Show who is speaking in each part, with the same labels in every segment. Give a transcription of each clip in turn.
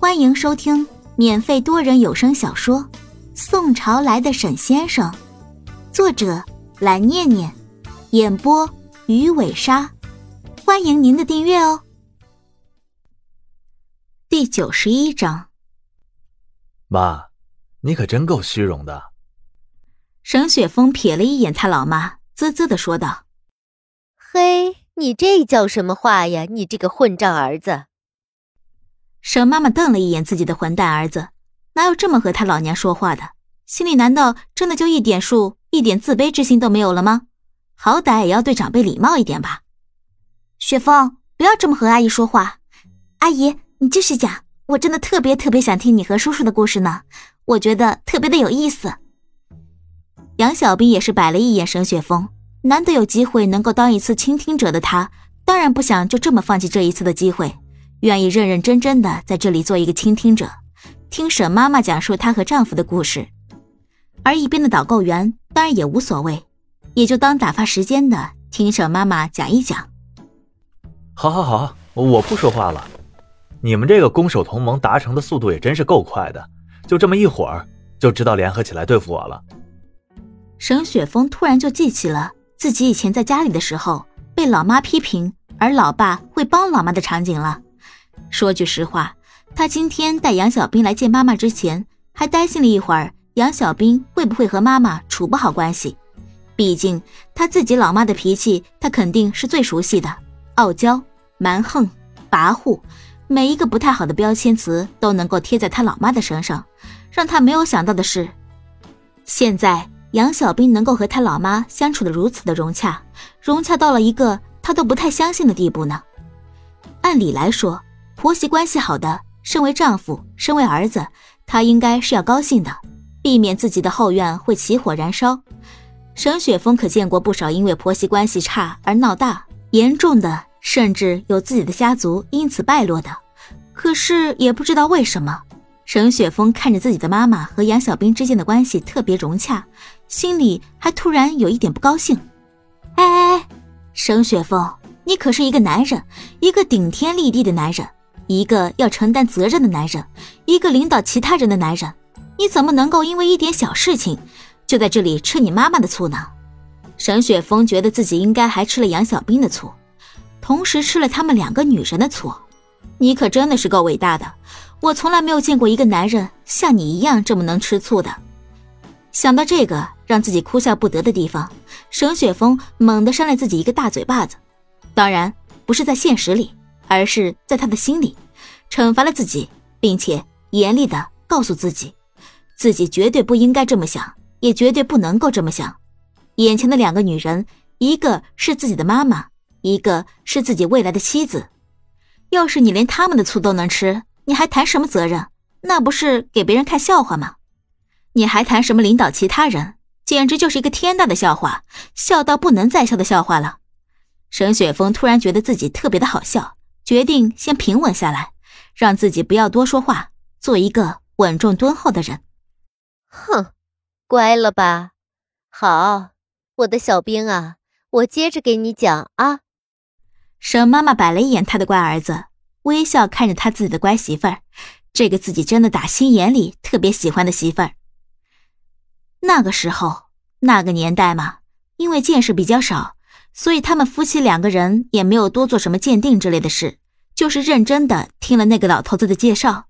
Speaker 1: 欢迎收听免费多人有声小说《宋朝来的沈先生》，作者蓝念念，演播鱼尾鲨。欢迎您的订阅哦。第九十一章，
Speaker 2: 妈，你可真够虚荣的。
Speaker 1: 沈雪峰瞥了一眼他老妈，啧啧的说道：“
Speaker 3: 嘿，你这叫什么话呀？你这个混账儿子！”
Speaker 1: 沈妈妈瞪了一眼自己的混蛋儿子，哪有这么和他老娘说话的？心里难道真的就一点数、一点自卑之心都没有了吗？好歹也要对长辈礼貌一点吧。雪峰，不要这么和阿姨说话。阿姨，你继续讲，我真的特别特别想听你和叔叔的故事呢，我觉得特别的有意思。杨小兵也是摆了一眼沈雪峰，难得有机会能够当一次倾听者的他，当然不想就这么放弃这一次的机会。愿意认认真真的在这里做一个倾听者，听沈妈妈讲述她和丈夫的故事，而一边的导购员当然也无所谓，也就当打发时间的听沈妈妈讲一讲。
Speaker 2: 好，好，好，我不说话了。你们这个攻守同盟达成的速度也真是够快的，就这么一会儿就知道联合起来对付我了。
Speaker 1: 沈雪峰突然就记起了自己以前在家里的时候被老妈批评，而老爸会帮老妈的场景了。说句实话，他今天带杨小兵来见妈妈之前，还担心了一会儿杨小兵会不会和妈妈处不好关系。毕竟他自己老妈的脾气，他肯定是最熟悉的，傲娇、蛮横、跋扈，每一个不太好的标签词都能够贴在他老妈的身上。让他没有想到的是，现在杨小兵能够和他老妈相处的如此的融洽，融洽到了一个他都不太相信的地步呢。按理来说。婆媳关系好的，身为丈夫，身为儿子，他应该是要高兴的，避免自己的后院会起火燃烧。沈雪峰可见过不少因为婆媳关系差而闹大，严重的甚至有自己的家族因此败落的。可是也不知道为什么，沈雪峰看着自己的妈妈和杨小兵之间的关系特别融洽，心里还突然有一点不高兴。哎哎哎，沈雪峰，你可是一个男人，一个顶天立地的男人。一个要承担责任的男人，一个领导其他人的男人，你怎么能够因为一点小事情，就在这里吃你妈妈的醋呢？沈雪峰觉得自己应该还吃了杨小兵的醋，同时吃了他们两个女人的醋。你可真的是够伟大的，我从来没有见过一个男人像你一样这么能吃醋的。想到这个让自己哭笑不得的地方，沈雪峰猛地扇了自己一个大嘴巴子，当然不是在现实里。而是在他的心里，惩罚了自己，并且严厉的告诉自己，自己绝对不应该这么想，也绝对不能够这么想。眼前的两个女人，一个是自己的妈妈，一个是自己未来的妻子。要是你连他们的醋都能吃，你还谈什么责任？那不是给别人看笑话吗？你还谈什么领导其他人？简直就是一个天大的笑话，笑到不能再笑的笑话了。沈雪峰突然觉得自己特别的好笑。决定先平稳下来，让自己不要多说话，做一个稳重敦厚的人。
Speaker 3: 哼，乖了吧？好，我的小兵啊，我接着给你讲啊。
Speaker 1: 沈妈妈摆了一眼她的乖儿子，微笑看着她自己的乖媳妇儿，这个自己真的打心眼里特别喜欢的媳妇儿。那个时候，那个年代嘛，因为见识比较少。所以他们夫妻两个人也没有多做什么鉴定之类的事，就是认真的听了那个老头子的介绍，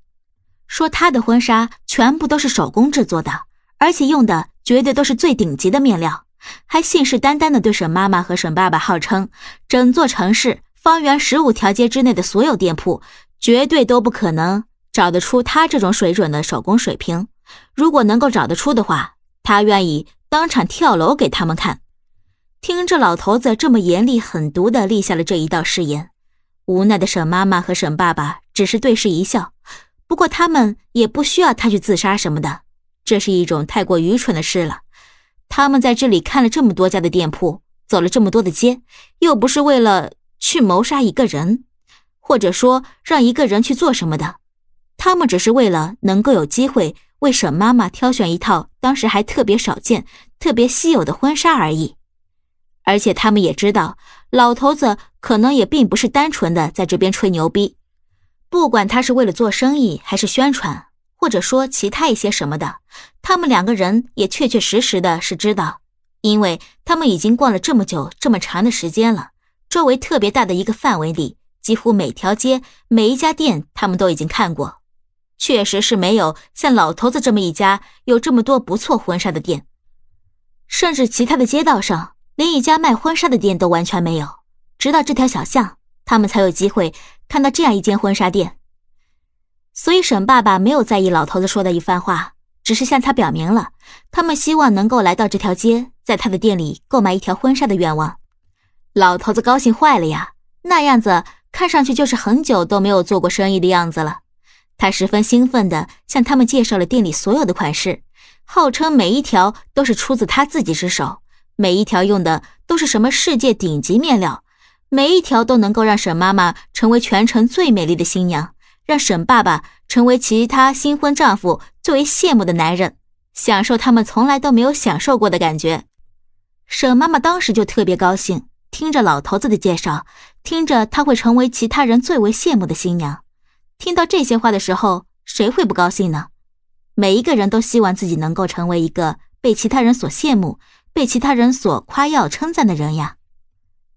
Speaker 1: 说他的婚纱全部都是手工制作的，而且用的绝对都是最顶级的面料，还信誓旦旦的对沈妈妈和沈爸爸号称，整座城市方圆十五条街之内的所有店铺，绝对都不可能找得出他这种水准的手工水平。如果能够找得出的话，他愿意当场跳楼给他们看。听着老头子这么严厉狠毒的立下了这一道誓言，无奈的沈妈妈和沈爸爸只是对视一笑。不过他们也不需要他去自杀什么的，这是一种太过愚蠢的事了。他们在这里看了这么多家的店铺，走了这么多的街，又不是为了去谋杀一个人，或者说让一个人去做什么的。他们只是为了能够有机会为沈妈妈挑选一套当时还特别少见、特别稀有的婚纱而已。而且他们也知道，老头子可能也并不是单纯的在这边吹牛逼。不管他是为了做生意，还是宣传，或者说其他一些什么的，他们两个人也确确实实的是知道，因为他们已经逛了这么久、这么长的时间了。周围特别大的一个范围里，几乎每条街、每一家店，他们都已经看过。确实是没有像老头子这么一家有这么多不错婚纱的店，甚至其他的街道上连一家卖婚纱的店都完全没有。直到这条小巷，他们才有机会看到这样一间婚纱店。所以沈爸爸没有在意老头子说的一番话，只是向他表明了他们希望能够来到这条街，在他的店里购买一条婚纱的愿望。老头子高兴坏了呀，那样子看上去就是很久都没有做过生意的样子了。他十分兴奋地向他们介绍了店里所有的款式，号称每一条都是出自他自己之手，每一条用的都是什么世界顶级面料，每一条都能够让沈妈妈成为全城最美丽的新娘，让沈爸爸成为其他新婚丈夫最为羡慕的男人，享受他们从来都没有享受过的感觉。沈妈妈当时就特别高兴。听着老头子的介绍，听着他会成为其他人最为羡慕的新娘，听到这些话的时候，谁会不高兴呢？每一个人都希望自己能够成为一个被其他人所羡慕、被其他人所夸耀称赞的人呀。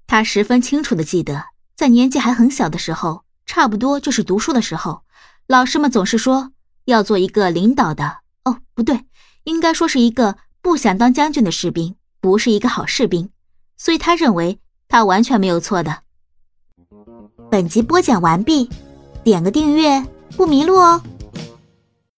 Speaker 1: 他十分清楚的记得，在年纪还很小的时候，差不多就是读书的时候，老师们总是说要做一个领导的，哦，不对，应该说是一个不想当将军的士兵，不是一个好士兵。所以他认为他完全没有错的。本集播讲完毕，点个订阅不迷路哦。